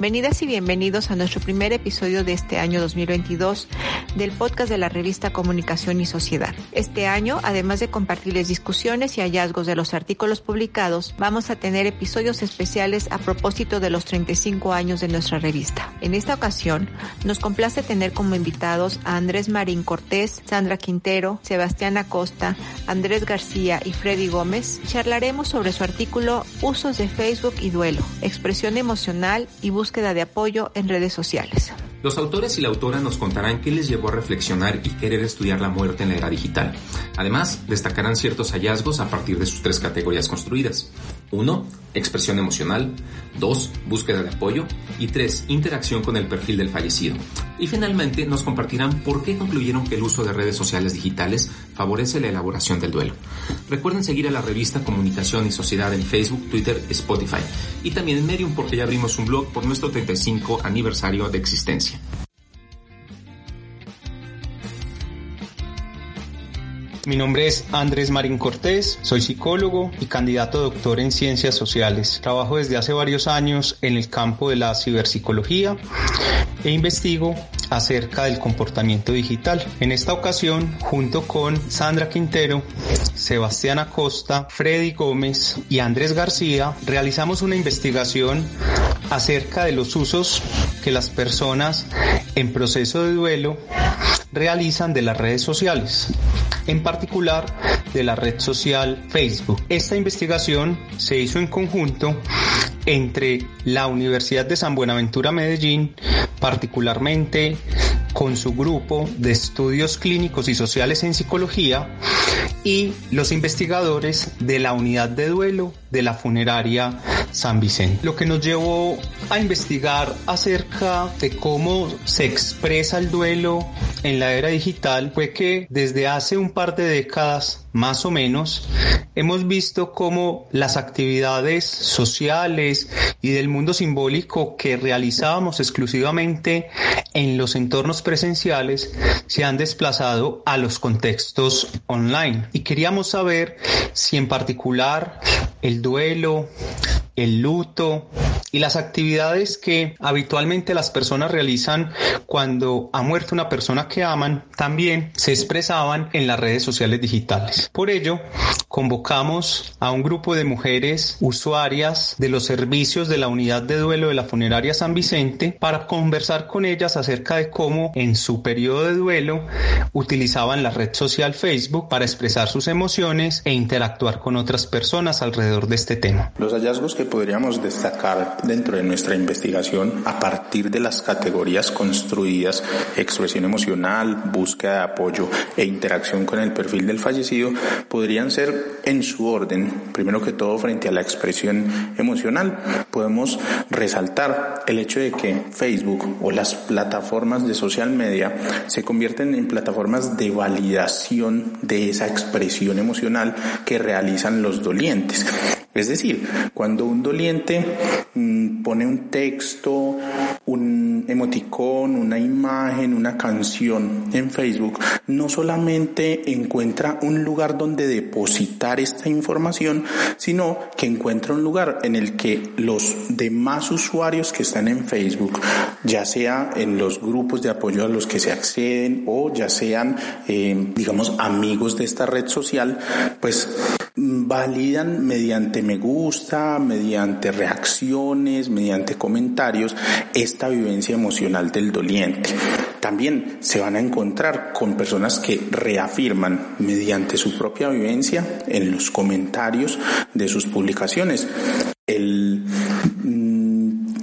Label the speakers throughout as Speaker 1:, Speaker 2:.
Speaker 1: Bienvenidas y bienvenidos a nuestro primer episodio de este año 2022 del podcast de la revista Comunicación y Sociedad. Este año, además de compartirles discusiones y hallazgos de los artículos publicados, vamos a tener episodios especiales a propósito de los 35 años de nuestra revista. En esta ocasión, nos complace tener como invitados a Andrés Marín Cortés, Sandra Quintero, Sebastián Acosta, Andrés García y Freddy Gómez. Charlaremos sobre su artículo Usos de Facebook y duelo, expresión emocional y búsqueda búsqueda de apoyo en redes sociales.
Speaker 2: Los autores y la autora nos contarán qué les llevó a reflexionar y querer estudiar la muerte en la era digital. Además, destacarán ciertos hallazgos a partir de sus tres categorías construidas. 1. Expresión emocional. 2. Búsqueda de apoyo. Y 3. Interacción con el perfil del fallecido. Y finalmente nos compartirán por qué concluyeron que el uso de redes sociales digitales favorece la elaboración del duelo. Recuerden seguir a la revista Comunicación y Sociedad en Facebook, Twitter, Spotify. Y también en Medium porque ya abrimos un blog por nuestro 35 aniversario de existencia.
Speaker 3: Mi nombre es Andrés Marín Cortés, soy psicólogo y candidato a doctor en ciencias sociales. Trabajo desde hace varios años en el campo de la ciberpsicología e investigo acerca del comportamiento digital. En esta ocasión, junto con Sandra Quintero, Sebastián Acosta, Freddy Gómez y Andrés García, realizamos una investigación acerca de los usos que las personas en proceso de duelo realizan de las redes sociales, en particular de la red social Facebook. Esta investigación se hizo en conjunto entre la Universidad de San Buenaventura Medellín, particularmente con su grupo de estudios clínicos y sociales en psicología y los investigadores de la unidad de duelo de la funeraria San Vicente. Lo que nos llevó a investigar acerca de cómo se expresa el duelo en la era digital fue que desde hace un par de décadas más o menos, hemos visto cómo las actividades sociales y del mundo simbólico que realizábamos exclusivamente en los entornos presenciales se han desplazado a los contextos online. Y queríamos saber si en particular el duelo, el luto y las actividades que habitualmente las personas realizan cuando ha muerto una persona que aman también se expresaban en las redes sociales digitales. Por ello, convocamos a un grupo de mujeres usuarias de los servicios de la unidad de duelo de la funeraria San Vicente para conversar con ellas acerca de cómo en su periodo de duelo utilizaban la red social Facebook para expresar sus emociones e interactuar con otras personas alrededor de este tema.
Speaker 4: Los hallazgos que podríamos destacar dentro de nuestra investigación a partir de las categorías construidas, expresión emocional, búsqueda de apoyo e interacción con el perfil del fallecido, podrían ser en su orden. Primero que todo, frente a la expresión emocional, podemos resaltar el hecho de que Facebook o las plataformas de social media se convierten en plataformas de validación de esa expresión emocional que realizan los dolientes. Es decir, cuando un doliente mm, pone un texto, un emoticón, una imagen, una canción en Facebook, no solamente encuentra un lugar donde depositar esta información, sino que encuentra un lugar en el que los demás usuarios que están en Facebook, ya sea en los grupos de apoyo a los que se acceden o ya sean, eh, digamos, amigos de esta red social, pues validan mediante me gusta, mediante reacciones, mediante comentarios, esta vivencia emocional del doliente. También se van a encontrar con personas que reafirman mediante su propia vivencia en los comentarios de sus publicaciones el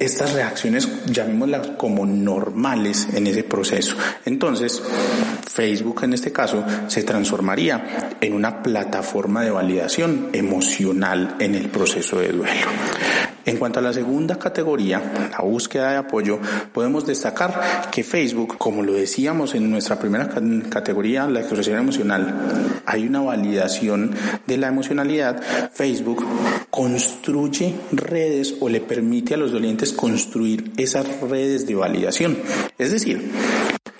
Speaker 4: estas reacciones, llamémoslas como normales en ese proceso. Entonces, Facebook en este caso se transformaría en una plataforma de validación emocional en el proceso de duelo. En cuanto a la segunda categoría, la búsqueda de apoyo, podemos destacar que Facebook, como lo decíamos en nuestra primera categoría, la expresión emocional, hay una validación de la emocionalidad. Facebook construye redes o le permite a los dolientes construir esas redes de validación. Es decir,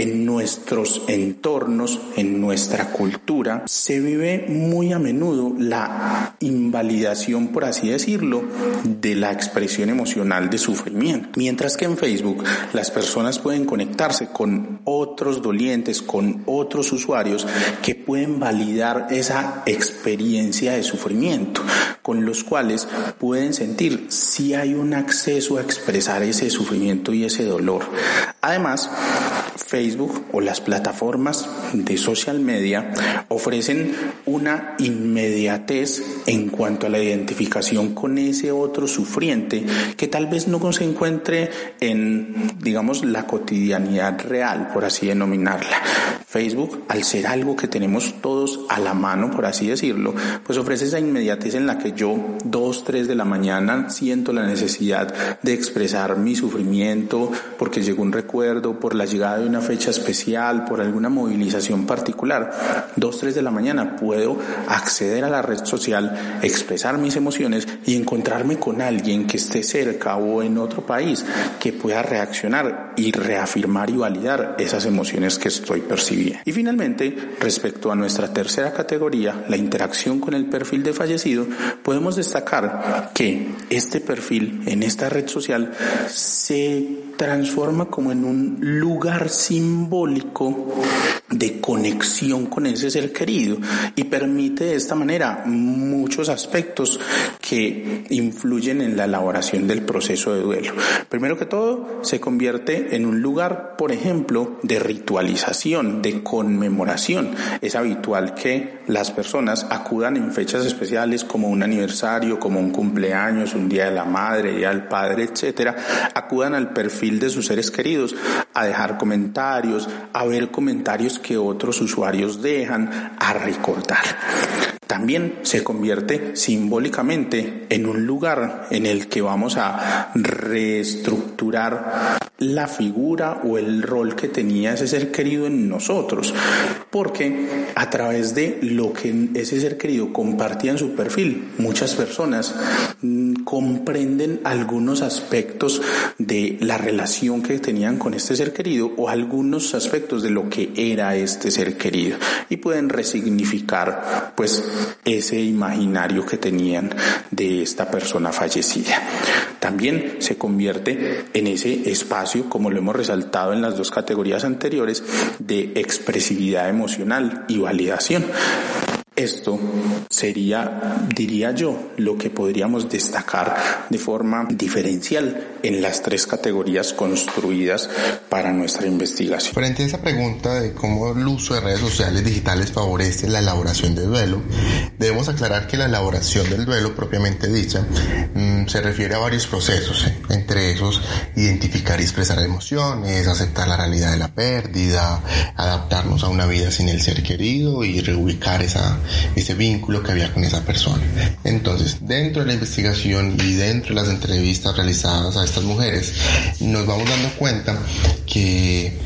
Speaker 4: en nuestros entornos, en nuestra cultura, se vive muy a menudo la invalidación, por así decirlo, de la expresión emocional de sufrimiento. Mientras que en Facebook las personas pueden conectarse con otros dolientes, con otros usuarios que pueden validar esa experiencia de sufrimiento, con los cuales pueden sentir si hay un acceso a expresar ese sufrimiento y ese dolor. Además, Facebook o las plataformas de social media ofrecen una inmediatez en cuanto a la identificación con ese otro sufriente que tal vez no se encuentre en, digamos, la cotidianidad real, por así denominarla. Facebook, al ser algo que tenemos todos a la mano, por así decirlo, pues ofrece esa inmediatez en la que yo, dos, tres de la mañana, siento la necesidad de expresar mi sufrimiento porque llegó un recuerdo, por la llegada de una fecha especial, por alguna movilización particular. Dos, tres de la mañana puedo acceder a la red social, expresar mis emociones y encontrarme con alguien que esté cerca o en otro país que pueda reaccionar y reafirmar y validar esas emociones que estoy percibiendo. Y finalmente, respecto a nuestra tercera categoría, la interacción con el perfil de fallecido, podemos destacar que este perfil en esta red social se transforma como en un lugar simbólico de conexión con ese ser querido y permite de esta manera muchos aspectos que influyen en la elaboración del proceso de duelo. Primero que todo, se convierte en un lugar, por ejemplo, de ritualización, de conmemoración. Es habitual que las personas acudan en fechas especiales como un aniversario, como un cumpleaños, un día de la madre, día del padre, etcétera, acudan al de sus seres queridos, a dejar comentarios, a ver comentarios que otros usuarios dejan, a recordar. También se convierte simbólicamente en un lugar en el que vamos a reestructurar la figura o el rol que tenía ese ser querido en nosotros, porque a través de lo que ese ser querido compartía en su perfil, muchas personas mm, comprenden algunos aspectos de la relación que tenían con este ser querido o algunos aspectos de lo que era este ser querido y pueden resignificar pues ese imaginario que tenían de esta persona fallecida. También se convierte en ese espacio, como lo hemos resaltado en las dos categorías anteriores, de expresividad emocional y validación. Esto sería, diría yo, lo que podríamos destacar de forma diferencial en las tres categorías construidas para nuestra investigación.
Speaker 5: Frente a esa pregunta de cómo el uso de redes sociales digitales favorece la elaboración del duelo, debemos aclarar que la elaboración del duelo propiamente dicha se refiere a varios procesos, ¿eh? entre esos identificar y expresar emociones, aceptar la realidad de la pérdida, adaptarnos a una vida sin el ser querido y reubicar esa ese vínculo que había con esa persona. Entonces, dentro de la investigación y dentro de las entrevistas realizadas a estas mujeres, nos vamos dando cuenta que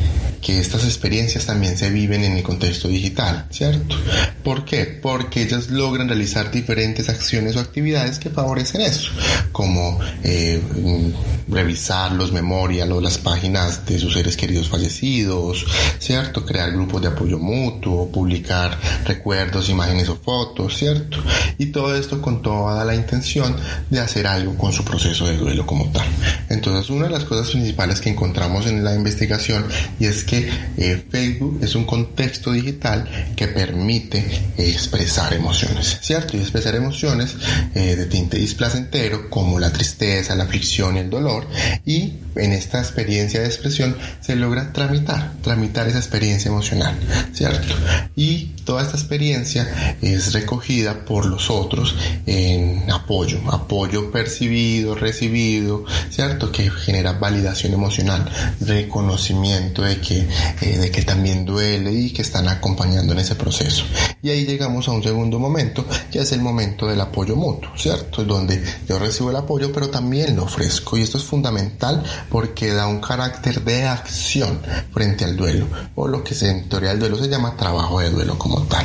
Speaker 5: que estas experiencias también se viven en el contexto digital, ¿cierto? ¿Por qué? Porque ellas logran realizar diferentes acciones o actividades que favorecen eso, como eh, revisar los memorias las páginas de sus seres queridos fallecidos, ¿cierto? Crear grupos de apoyo mutuo, publicar recuerdos, imágenes o fotos, ¿cierto? Y todo esto con toda la intención de hacer algo con su proceso de duelo como tal. Entonces, una de las cosas principales que encontramos en la investigación y es que que eh, Facebook es un contexto digital que permite eh, expresar emociones, ¿cierto? Y expresar emociones eh, de tinte displacentero como la tristeza, la aflicción y el dolor. Y en esta experiencia de expresión se logra tramitar, tramitar esa experiencia emocional, ¿cierto? Y toda esta experiencia es recogida por los otros en apoyo, apoyo percibido, recibido, ¿cierto? Que genera validación emocional, reconocimiento de que, eh, de que también duele y que están acompañando en ese proceso. Y ahí llegamos a un segundo momento, que es el momento del apoyo mutuo, ¿cierto? Es donde yo recibo el apoyo, pero también lo ofrezco. Y esto es fundamental porque da un carácter de acción frente al duelo, o lo que en teoría del duelo se llama trabajo de duelo como tal.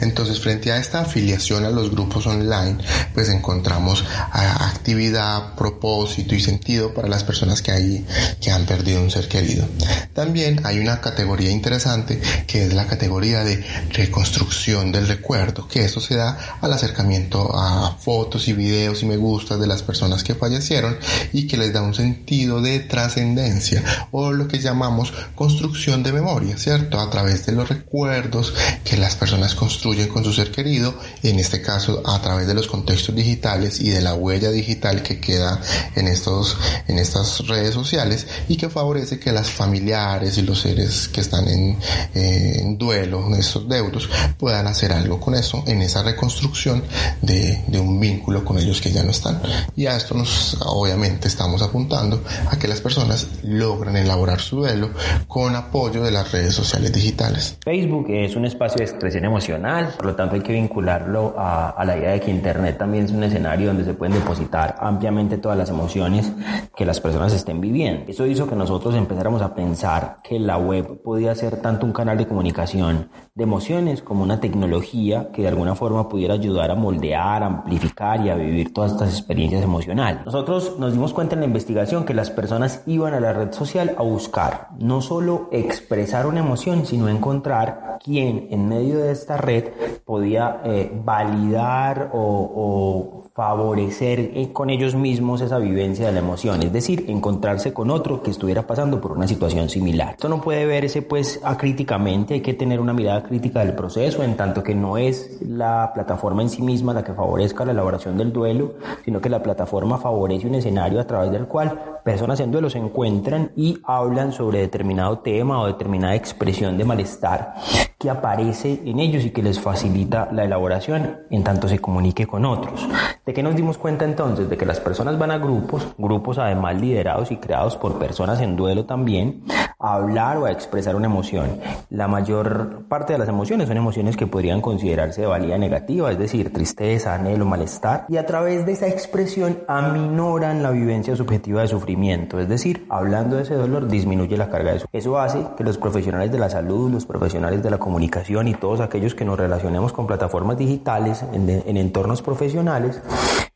Speaker 5: Entonces, frente a esta afiliación a los grupos online, pues encontramos actividad, propósito y sentido para las personas que, hay, que han perdido un ser querido. También hay una categoría interesante que es la categoría de reconstrucción del recuerdo, que esto se da al acercamiento a fotos y videos y me gustas de las personas que fallecieron y que les da un sentido de trascendencia o lo que llamamos construcción de memoria, ¿cierto? A través de los recuerdos que las personas construyen con su ser querido, en este caso a través de los contextos digitales y de la huella digital que queda en estos en estas redes sociales y que favorece que las familiares y los seres que están en, eh, en duelo, estos deudos, puedan hacer algo con eso en esa reconstrucción de, de un vínculo con ellos que ya no están. Y a esto nos obviamente estamos apuntando a que las personas logran elaborar su duelo con apoyo de las redes sociales digitales.
Speaker 6: Facebook es un espacio de expresión emocional, por lo tanto hay que vincularlo a, a la idea de que Internet también es un escenario donde se pueden depositar ampliamente todas las emociones que las personas estén viviendo. Eso hizo que nosotros empezáramos a pensar que la web podía ser tanto un canal de comunicación de emociones como una tecnología que de alguna forma pudiera ayudar a moldear, amplificar y a vivir todas estas experiencias emocionales. Nosotros nos dimos cuenta en la investigación que las personas iban a la red social a buscar no solo expresar una emoción, sino encontrar quién en medio de esta red podía eh, validar o, o favorecer eh, con ellos mismos esa vivencia de la emoción, es decir, encontrarse con otro que estuviera pasando por una situación similar. Esto no puede verse pues acríticamente, hay que tener una mirada crítica del proceso, en tanto que no es la plataforma en sí misma la que favorezca la elaboración del duelo, sino que la plataforma favorece un escenario a través del cual personas en duelo se encuentran y hablan sobre determinado tema o determinada expresión de malestar que aparece en ellos y que les facilita la elaboración en tanto se comunique con otros. ¿De qué nos dimos cuenta entonces? De que las personas van a grupos, grupos además liderados y creados por personas en duelo también, a hablar o a expresar una emoción. La mayor parte de las emociones son emociones que podrían considerarse de valía negativa, es decir, tristeza, anhelo, malestar, y a través de esa expresión aminoran la vivencia subjetiva de sufrimiento, es decir, hablando de ese dolor disminuye la carga de eso. Eso hace que los profesionales de la salud, los profesionales de la comunicación y todos aquellos que nos relacionemos con plataformas digitales en, en entornos profesionales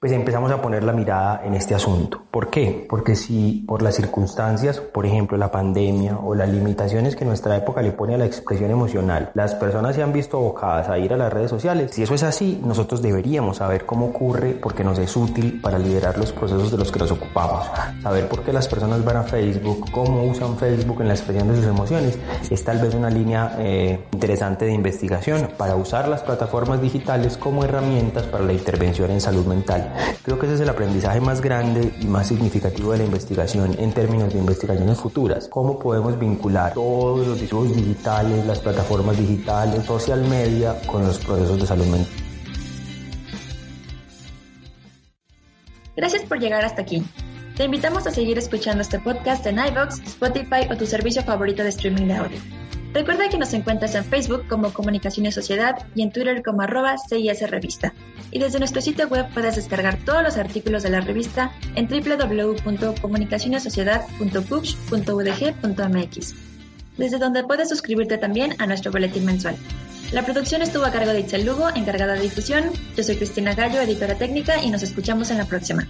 Speaker 6: pues empezamos a poner la mirada en este asunto. ¿Por qué? Porque si por las circunstancias, por ejemplo la pandemia o las limitaciones que nuestra época le pone a la expresión emocional, las personas se han visto abocadas a ir a las redes sociales, si eso es así, nosotros deberíamos saber cómo ocurre porque nos es útil para liderar los procesos de los que nos ocupamos. Saber por qué las personas van a Facebook, cómo usan Facebook en la expresión de sus emociones, es tal vez una línea eh, interesante de investigación para usar las plataformas digitales como herramientas para la intervención en salud mental. Creo que ese es el aprendizaje más grande y más significativo de la investigación en términos de investigaciones futuras. Cómo podemos vincular todos los dispositivos digitales, las plataformas digitales, social media con los procesos de salud mental.
Speaker 7: Gracias por llegar hasta aquí. Te invitamos a seguir escuchando este podcast en iVoox, Spotify o tu servicio favorito de streaming de audio. Recuerda que nos encuentras en Facebook como Comunicación y Sociedad y en Twitter como arroba CIS Revista. Y desde nuestro sitio web puedes descargar todos los artículos de la revista en www.comunicacionesociedad.push.udg.mx, desde donde puedes suscribirte también a nuestro boletín mensual. La producción estuvo a cargo de Itzel Lugo, encargada de difusión. Yo soy Cristina Gallo, editora técnica, y nos escuchamos en la próxima.